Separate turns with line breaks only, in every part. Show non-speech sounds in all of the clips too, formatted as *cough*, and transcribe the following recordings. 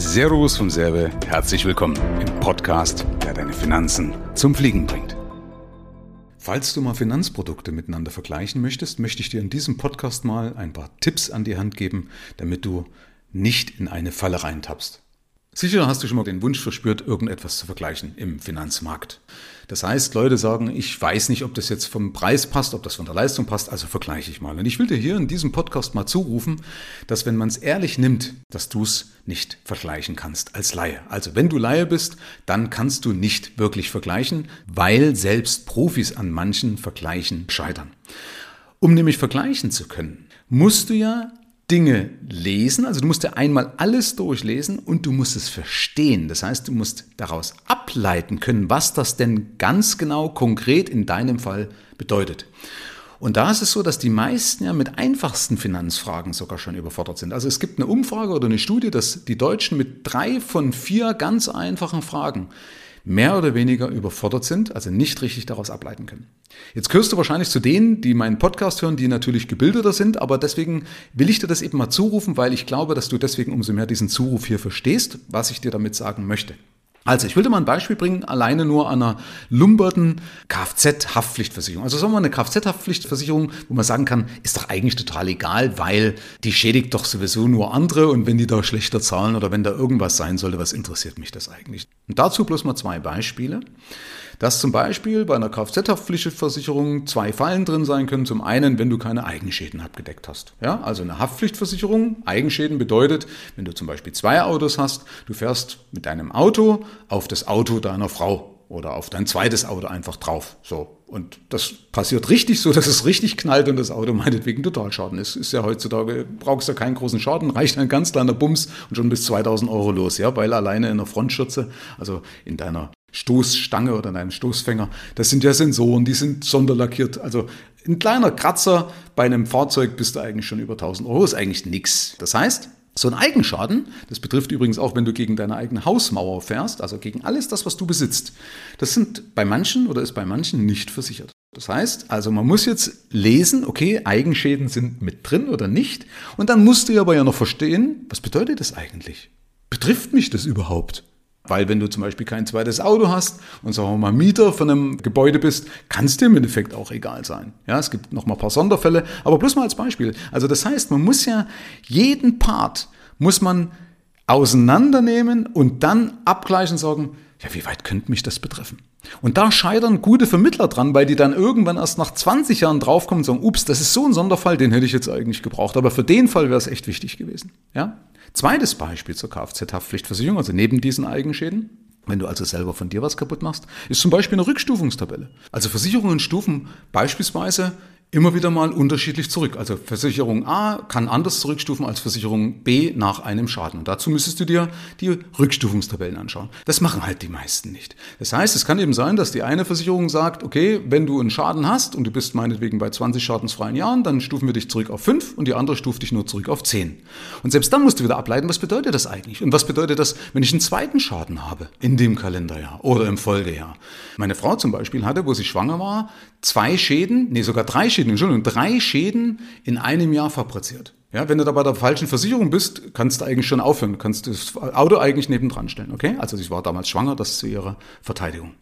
Servus vom Serbe, herzlich willkommen im Podcast, der deine Finanzen zum Fliegen bringt. Falls du mal Finanzprodukte miteinander vergleichen möchtest, möchte ich dir in diesem Podcast mal ein paar Tipps an die Hand geben, damit du nicht in eine Falle reintappst. Sicher hast du schon mal den Wunsch verspürt, irgendetwas zu vergleichen im Finanzmarkt. Das heißt, Leute sagen, ich weiß nicht, ob das jetzt vom Preis passt, ob das von der Leistung passt, also vergleiche ich mal. Und ich will dir hier in diesem Podcast mal zurufen, dass wenn man es ehrlich nimmt, dass du es nicht vergleichen kannst als Laie. Also wenn du Laie bist, dann kannst du nicht wirklich vergleichen, weil selbst Profis an manchen Vergleichen scheitern. Um nämlich vergleichen zu können, musst du ja Dinge lesen, also du musst ja einmal alles durchlesen und du musst es verstehen. Das heißt, du musst daraus ableiten können, was das denn ganz genau konkret in deinem Fall bedeutet. Und da ist es so, dass die meisten ja mit einfachsten Finanzfragen sogar schon überfordert sind. Also es gibt eine Umfrage oder eine Studie, dass die Deutschen mit drei von vier ganz einfachen Fragen mehr oder weniger überfordert sind, also nicht richtig daraus ableiten können. Jetzt gehörst du wahrscheinlich zu denen, die meinen Podcast hören, die natürlich gebildeter sind, aber deswegen will ich dir das eben mal zurufen, weil ich glaube, dass du deswegen umso mehr diesen Zuruf hier verstehst, was ich dir damit sagen möchte. Also, ich dir mal ein Beispiel bringen, alleine nur an einer lumberten Kfz-Haftpflichtversicherung. Also sagen wir mal eine Kfz-Haftpflichtversicherung, wo man sagen kann, ist doch eigentlich total egal, weil die schädigt doch sowieso nur andere und wenn die da schlechter zahlen oder wenn da irgendwas sein sollte, was interessiert mich das eigentlich? Und dazu bloß mal zwei Beispiele dass zum Beispiel bei einer Kfz-Haftpflichtversicherung zwei Fallen drin sein können. Zum einen, wenn du keine Eigenschäden abgedeckt hast. Ja, also eine Haftpflichtversicherung, Eigenschäden bedeutet, wenn du zum Beispiel zwei Autos hast, du fährst mit deinem Auto auf das Auto deiner Frau oder auf dein zweites Auto einfach drauf. So. Und das passiert richtig so, *laughs* dass es richtig knallt und das Auto meinetwegen Totalschaden ist. Ist ja heutzutage, brauchst du ja keinen großen Schaden, reicht ein ganz kleiner Bums und schon bis 2000 Euro los, ja, weil alleine in der Frontschürze, also in deiner Stoßstange oder in einem Stoßfänger, das sind ja Sensoren, die sind sonderlackiert. Also ein kleiner Kratzer bei einem Fahrzeug bist du eigentlich schon über 1000 Euro, ist eigentlich nichts. Das heißt, so ein Eigenschaden, das betrifft übrigens auch, wenn du gegen deine eigene Hausmauer fährst, also gegen alles das, was du besitzt, das sind bei manchen oder ist bei manchen nicht versichert. Das heißt, also man muss jetzt lesen, okay, Eigenschäden sind mit drin oder nicht. Und dann musst du aber ja noch verstehen, was bedeutet das eigentlich? Betrifft mich das überhaupt? Weil wenn du zum Beispiel kein zweites Auto hast und sagen wir mal Mieter von einem Gebäude bist, kann es dir im Endeffekt auch egal sein. Ja, es gibt noch mal ein paar Sonderfälle, aber bloß mal als Beispiel. Also das heißt, man muss ja jeden Part muss man auseinandernehmen und dann abgleichen und sagen, ja, wie weit könnte mich das betreffen? Und da scheitern gute Vermittler dran, weil die dann irgendwann erst nach 20 Jahren draufkommen und sagen, ups, das ist so ein Sonderfall, den hätte ich jetzt eigentlich gebraucht. Aber für den Fall wäre es echt wichtig gewesen. Ja? Zweites Beispiel zur Kfz-Haftpflichtversicherung, also neben diesen Eigenschäden. Wenn du also selber von dir was kaputt machst, ist zum Beispiel eine Rückstufungstabelle. Also Versicherungen stufen beispielsweise immer wieder mal unterschiedlich zurück. Also Versicherung A kann anders zurückstufen als Versicherung B nach einem Schaden. Und dazu müsstest du dir die Rückstufungstabellen anschauen. Das machen halt die meisten nicht. Das heißt, es kann eben sein, dass die eine Versicherung sagt, okay, wenn du einen Schaden hast und du bist meinetwegen bei 20 schadensfreien Jahren, dann stufen wir dich zurück auf 5 und die andere stuft dich nur zurück auf 10. Und selbst dann musst du wieder ableiten, was bedeutet das eigentlich? Und was bedeutet das, wenn ich einen zweiten Schaden habe in dem Kalenderjahr oder im Folgejahr? Meine Frau zum Beispiel hatte, wo sie schwanger war, zwei Schäden, nee, sogar drei Schäden, Entschuldigung, drei Schäden in einem Jahr fabriziert. Ja, wenn du da bei der falschen Versicherung bist, kannst du eigentlich schon aufhören. Kannst das Auto eigentlich nebendran stellen, okay? Also ich war damals schwanger, das ist zu ihrer Verteidigung.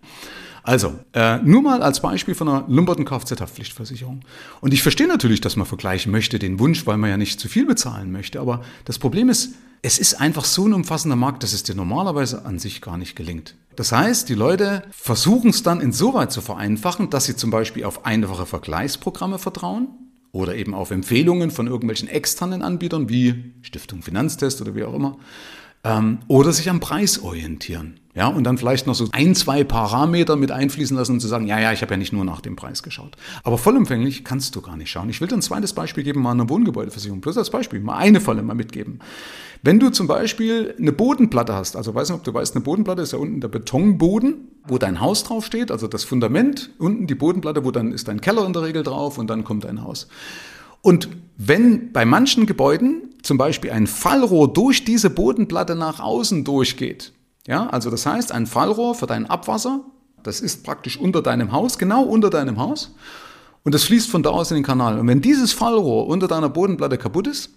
Also, äh, nur mal als Beispiel von einer lumberten Kfz-Haftpflichtversicherung. Und ich verstehe natürlich, dass man vergleichen möchte, den Wunsch, weil man ja nicht zu viel bezahlen möchte. Aber das Problem ist, es ist einfach so ein umfassender Markt, dass es dir normalerweise an sich gar nicht gelingt. Das heißt, die Leute versuchen es dann insoweit zu vereinfachen, dass sie zum Beispiel auf einfache Vergleichsprogramme vertrauen oder eben auf Empfehlungen von irgendwelchen externen Anbietern wie Stiftung Finanztest oder wie auch immer ähm, oder sich am Preis orientieren. Ja, und dann vielleicht noch so ein, zwei Parameter mit einfließen lassen und zu sagen, ja, ja, ich habe ja nicht nur nach dem Preis geschaut. Aber vollumfänglich kannst du gar nicht schauen. Ich will dir ein zweites Beispiel geben, mal eine Wohngebäudeversicherung. Bloß als Beispiel, mal eine Falle mal mitgeben. Wenn du zum Beispiel eine Bodenplatte hast, also weiß nicht, ob du weißt, eine Bodenplatte ist ja unten der Betonboden, wo dein Haus drauf steht, also das Fundament, unten die Bodenplatte, wo dann ist dein Keller in der Regel drauf und dann kommt dein Haus. Und wenn bei manchen Gebäuden zum Beispiel ein Fallrohr durch diese Bodenplatte nach außen durchgeht, ja, also das heißt, ein Fallrohr für dein Abwasser, das ist praktisch unter deinem Haus, genau unter deinem Haus, und das fließt von da aus in den Kanal. Und wenn dieses Fallrohr unter deiner Bodenplatte kaputt ist,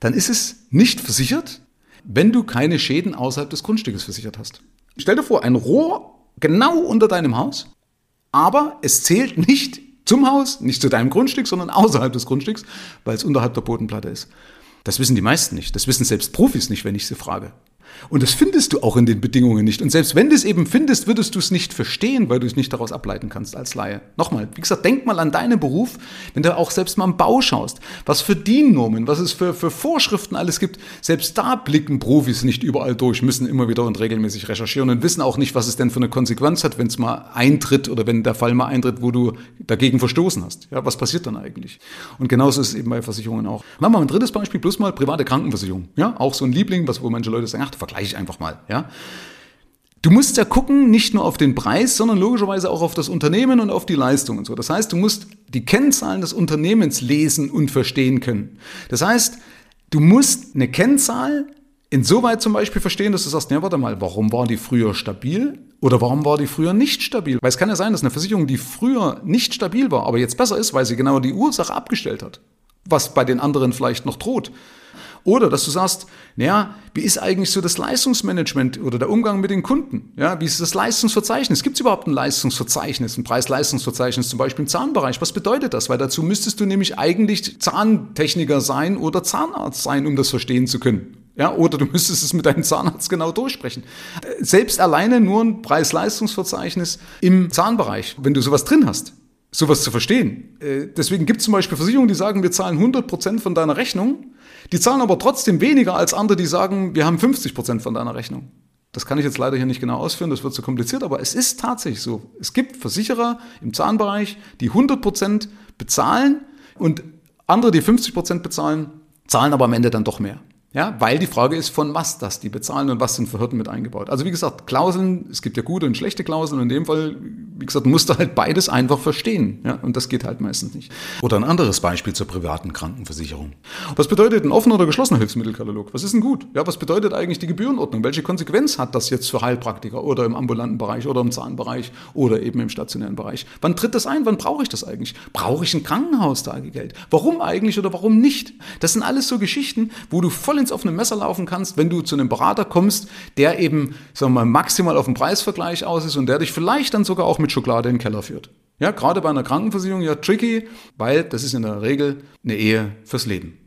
dann ist es nicht versichert, wenn du keine Schäden außerhalb des Grundstückes versichert hast. Stell dir vor, ein Rohr genau unter deinem Haus, aber es zählt nicht zum Haus, nicht zu deinem Grundstück, sondern außerhalb des Grundstücks, weil es unterhalb der Bodenplatte ist. Das wissen die meisten nicht. Das wissen selbst Profis nicht, wenn ich sie frage. Und das findest du auch in den Bedingungen nicht. Und selbst wenn du es eben findest, würdest du es nicht verstehen, weil du es nicht daraus ableiten kannst als Laie. Nochmal, wie gesagt, denk mal an deinen Beruf, wenn du auch selbst mal am Bau schaust, was für DIN-Normen, was es für, für Vorschriften alles gibt. Selbst da blicken Profis nicht überall durch, müssen immer wieder und regelmäßig recherchieren und wissen auch nicht, was es denn für eine Konsequenz hat, wenn es mal eintritt oder wenn der Fall mal eintritt, wo du dagegen verstoßen hast. Ja, was passiert dann eigentlich? Und genauso ist es eben bei Versicherungen auch. Machen wir mal ein drittes Beispiel, plus mal private Krankenversicherung. Ja, auch so ein Liebling, was, wo manche Leute sagen, ach, vergleiche ich einfach mal, ja. Du musst ja gucken, nicht nur auf den Preis, sondern logischerweise auch auf das Unternehmen und auf die Leistung und so. Das heißt, du musst die Kennzahlen des Unternehmens lesen und verstehen können. Das heißt, du musst eine Kennzahl insoweit zum Beispiel verstehen, dass du sagst, ja, warte mal, warum war die früher stabil oder warum war die früher nicht stabil? Weil es kann ja sein, dass eine Versicherung, die früher nicht stabil war, aber jetzt besser ist, weil sie genau die Ursache abgestellt hat, was bei den anderen vielleicht noch droht. Oder dass du sagst, naja, wie ist eigentlich so das Leistungsmanagement oder der Umgang mit den Kunden? Ja, wie ist das Leistungsverzeichnis? Gibt es überhaupt ein Leistungsverzeichnis, ein Preis-Leistungsverzeichnis zum Beispiel im Zahnbereich? Was bedeutet das? Weil dazu müsstest du nämlich eigentlich Zahntechniker sein oder Zahnarzt sein, um das verstehen zu können. Ja, oder du müsstest es mit deinem Zahnarzt genau durchsprechen. Selbst alleine nur ein Preis-Leistungsverzeichnis im Zahnbereich, wenn du sowas drin hast, sowas zu verstehen. Äh, deswegen gibt es zum Beispiel Versicherungen, die sagen, wir zahlen 100% von deiner Rechnung, die zahlen aber trotzdem weniger als andere, die sagen, wir haben 50% von deiner Rechnung. Das kann ich jetzt leider hier nicht genau ausführen, das wird zu kompliziert, aber es ist tatsächlich so. Es gibt Versicherer im Zahnbereich, die 100% bezahlen und andere, die 50% bezahlen, zahlen aber am Ende dann doch mehr. Ja, weil die Frage ist, von was das die bezahlen und was sind für Hürden mit eingebaut. Also wie gesagt, Klauseln, es gibt ja gute und schlechte Klauseln. In dem Fall, wie gesagt, musst du halt beides einfach verstehen. Ja, und das geht halt meistens nicht. Oder ein anderes Beispiel zur privaten Krankenversicherung. Was bedeutet ein offener oder geschlossener Hilfsmittelkatalog? Was ist denn gut? Ja, was bedeutet eigentlich die Gebührenordnung? Welche Konsequenz hat das jetzt für Heilpraktiker oder im ambulanten Bereich oder im Zahnbereich oder eben im stationären Bereich? Wann tritt das ein? Wann brauche ich das eigentlich? Brauche ich ein Krankenhaustagegeld? Warum eigentlich oder warum nicht? Das sind alles so Geschichten, wo du voll ins offene Messer laufen kannst, wenn du zu einem Berater kommst, der eben, sagen wir mal, maximal auf den Preisvergleich aus ist und der dich vielleicht dann sogar auch mit Schokolade in den Keller führt. Ja, gerade bei einer Krankenversicherung ja tricky, weil das ist in der Regel eine Ehe fürs Leben.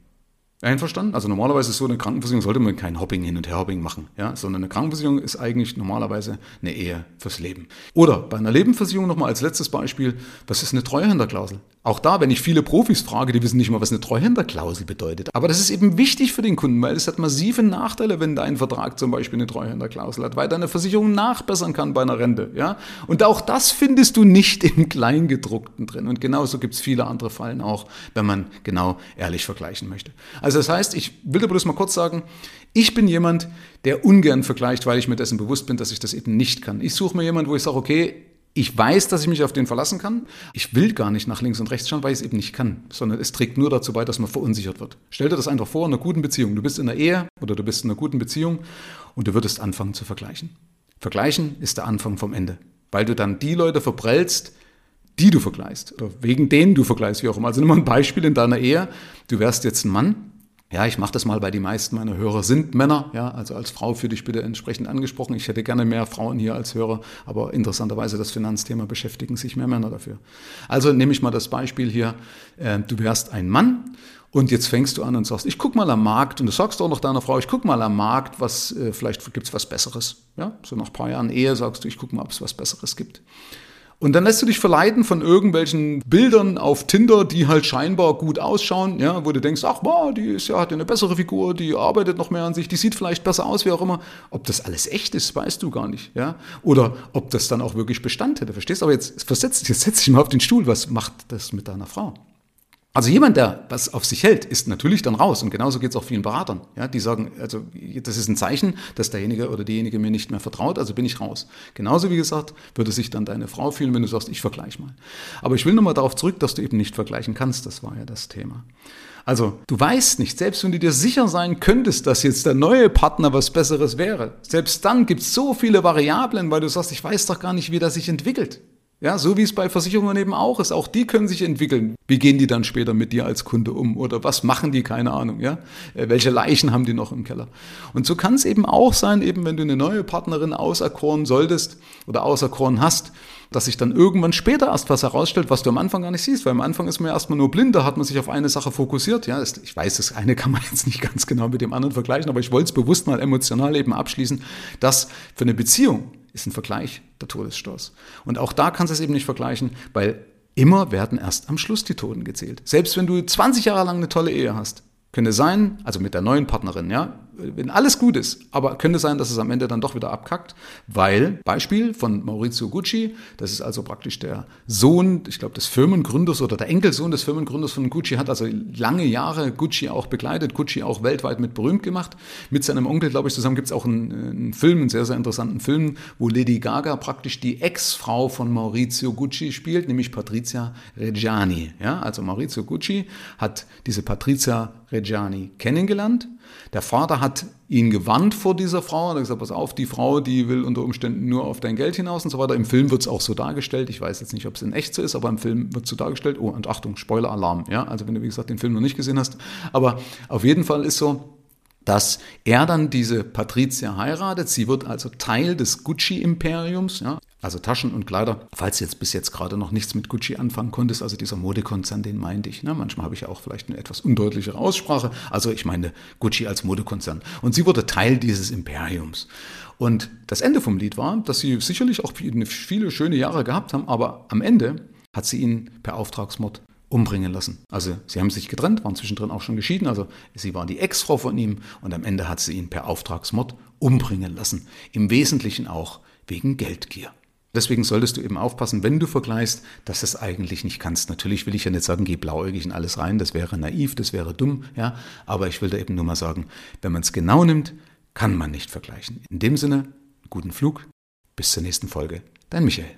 Einverstanden? Also normalerweise ist so eine Krankenversicherung, sollte man kein Hopping hin und her Hopping machen, ja, sondern eine Krankenversicherung ist eigentlich normalerweise eine Ehe fürs Leben. Oder bei einer Lebensversicherung nochmal als letztes Beispiel, was ist eine Treuhänderklausel? Auch da, wenn ich viele Profis frage, die wissen nicht mal, was eine Treuhänderklausel bedeutet. Aber das ist eben wichtig für den Kunden, weil es hat massive Nachteile, wenn dein Vertrag zum Beispiel eine Treuhänderklausel hat, weil deine Versicherung nachbessern kann bei einer Rente. Ja? Und auch das findest du nicht im Kleingedruckten drin. Und genauso gibt es viele andere Fallen auch, wenn man genau ehrlich vergleichen möchte. Also das heißt, ich will dir bloß mal kurz sagen, ich bin jemand, der ungern vergleicht, weil ich mir dessen bewusst bin, dass ich das eben nicht kann. Ich suche mir jemanden, wo ich sage, okay, ich weiß, dass ich mich auf den verlassen kann. Ich will gar nicht nach links und rechts schauen, weil ich es eben nicht kann, sondern es trägt nur dazu bei, dass man verunsichert wird. Stell dir das einfach vor in einer guten Beziehung. Du bist in einer Ehe oder du bist in einer guten Beziehung und du würdest anfangen zu vergleichen. Vergleichen ist der Anfang vom Ende, weil du dann die Leute verprellst, die du vergleichst oder wegen denen du vergleichst, wie auch immer. Also nimm mal ein Beispiel in deiner Ehe. Du wärst jetzt ein Mann ja, ich mache das mal, weil die meisten meiner Hörer sind Männer. Ja, also als Frau für dich bitte entsprechend angesprochen. Ich hätte gerne mehr Frauen hier als Hörer, aber interessanterweise das Finanzthema beschäftigen sich mehr Männer dafür. Also nehme ich mal das Beispiel hier. Äh, du wärst ein Mann und jetzt fängst du an und sagst, ich guck mal am Markt und du sagst auch noch deiner Frau, ich guck mal am Markt, was äh, vielleicht gibt's was Besseres. Ja, so nach ein paar Jahren Ehe sagst du, ich guck mal, ob es was Besseres gibt. Und dann lässt du dich verleiten von irgendwelchen Bildern auf Tinder, die halt scheinbar gut ausschauen, ja, wo du denkst, ach, boah, die ist ja, hat ja eine bessere Figur, die arbeitet noch mehr an sich, die sieht vielleicht besser aus, wie auch immer. Ob das alles echt ist, weißt du gar nicht, ja. Oder ob das dann auch wirklich Bestand hätte, verstehst du? Aber jetzt jetzt setz dich mal auf den Stuhl, was macht das mit deiner Frau? Also jemand, der was auf sich hält, ist natürlich dann raus. Und genauso geht es auch vielen Beratern. Ja, die sagen, also das ist ein Zeichen, dass derjenige oder diejenige mir nicht mehr vertraut, also bin ich raus. Genauso wie gesagt, würde sich dann deine Frau fühlen, wenn du sagst, ich vergleiche mal. Aber ich will nochmal darauf zurück, dass du eben nicht vergleichen kannst. Das war ja das Thema. Also du weißt nicht, selbst wenn du dir sicher sein könntest, dass jetzt der neue Partner was Besseres wäre, selbst dann gibt es so viele Variablen, weil du sagst, ich weiß doch gar nicht, wie das sich entwickelt. Ja, so wie es bei Versicherungen eben auch ist. Auch die können sich entwickeln. Wie gehen die dann später mit dir als Kunde um? Oder was machen die? Keine Ahnung, ja? Äh, welche Leichen haben die noch im Keller? Und so kann es eben auch sein, eben wenn du eine neue Partnerin auserkoren solltest oder auserkoren hast, dass sich dann irgendwann später erst was herausstellt, was du am Anfang gar nicht siehst, weil am Anfang ist man ja erstmal nur blind, da hat man sich auf eine Sache fokussiert. Ja, ich weiß, das eine kann man *laughs* jetzt nicht ganz genau mit dem anderen vergleichen, aber ich wollte es bewusst mal emotional eben abschließen, dass für eine Beziehung ist ein Vergleich der Todesstoß. Und auch da kannst du es eben nicht vergleichen, weil immer werden erst am Schluss die Toten gezählt. Selbst wenn du 20 Jahre lang eine tolle Ehe hast, könnte sein, also mit der neuen Partnerin, ja, wenn alles gut ist, aber könnte sein, dass es am Ende dann doch wieder abkackt, weil, Beispiel von Maurizio Gucci, das ist also praktisch der Sohn, ich glaube, des Firmengründers oder der Enkelsohn des Firmengründers von Gucci, hat also lange Jahre Gucci auch begleitet, Gucci auch weltweit mit berühmt gemacht. Mit seinem Onkel, glaube ich, zusammen gibt es auch einen, einen, Film, einen sehr, sehr interessanten Film, wo Lady Gaga praktisch die Ex-Frau von Maurizio Gucci spielt, nämlich Patrizia Reggiani. Ja, also Maurizio Gucci hat diese Patrizia Reggiani kennengelernt der Vater hat ihn gewarnt vor dieser Frau, hat gesagt, pass auf, die Frau, die will unter Umständen nur auf dein Geld hinaus und so weiter. Im Film wird es auch so dargestellt. Ich weiß jetzt nicht, ob es in echt so ist, aber im Film wird es so dargestellt. Oh, und Achtung, Spoiler-Alarm. Ja, also wenn du, wie gesagt, den Film noch nicht gesehen hast. Aber auf jeden Fall ist so, dass er dann diese Patrizia heiratet. Sie wird also Teil des Gucci-Imperiums, ja, also Taschen und Kleider. Falls du jetzt bis jetzt gerade noch nichts mit Gucci anfangen konntest, also dieser Modekonzern, den meinte ich. Ne? Manchmal habe ich ja auch vielleicht eine etwas undeutlichere Aussprache. Also ich meine Gucci als Modekonzern. Und sie wurde Teil dieses Imperiums. Und das Ende vom Lied war, dass sie sicherlich auch viele schöne Jahre gehabt haben, aber am Ende hat sie ihn per Auftragsmord umbringen lassen. Also sie haben sich getrennt, waren zwischendrin auch schon geschieden, also sie war die Ex-Frau von ihm und am Ende hat sie ihn per Auftragsmord umbringen lassen. Im Wesentlichen auch wegen Geldgier. Deswegen solltest du eben aufpassen, wenn du vergleichst, dass du es eigentlich nicht kannst. Natürlich will ich ja nicht sagen, geh blauäugig in alles rein, das wäre naiv, das wäre dumm, ja, aber ich will da eben nur mal sagen, wenn man es genau nimmt, kann man nicht vergleichen. In dem Sinne, guten Flug, bis zur nächsten Folge. Dein Michael.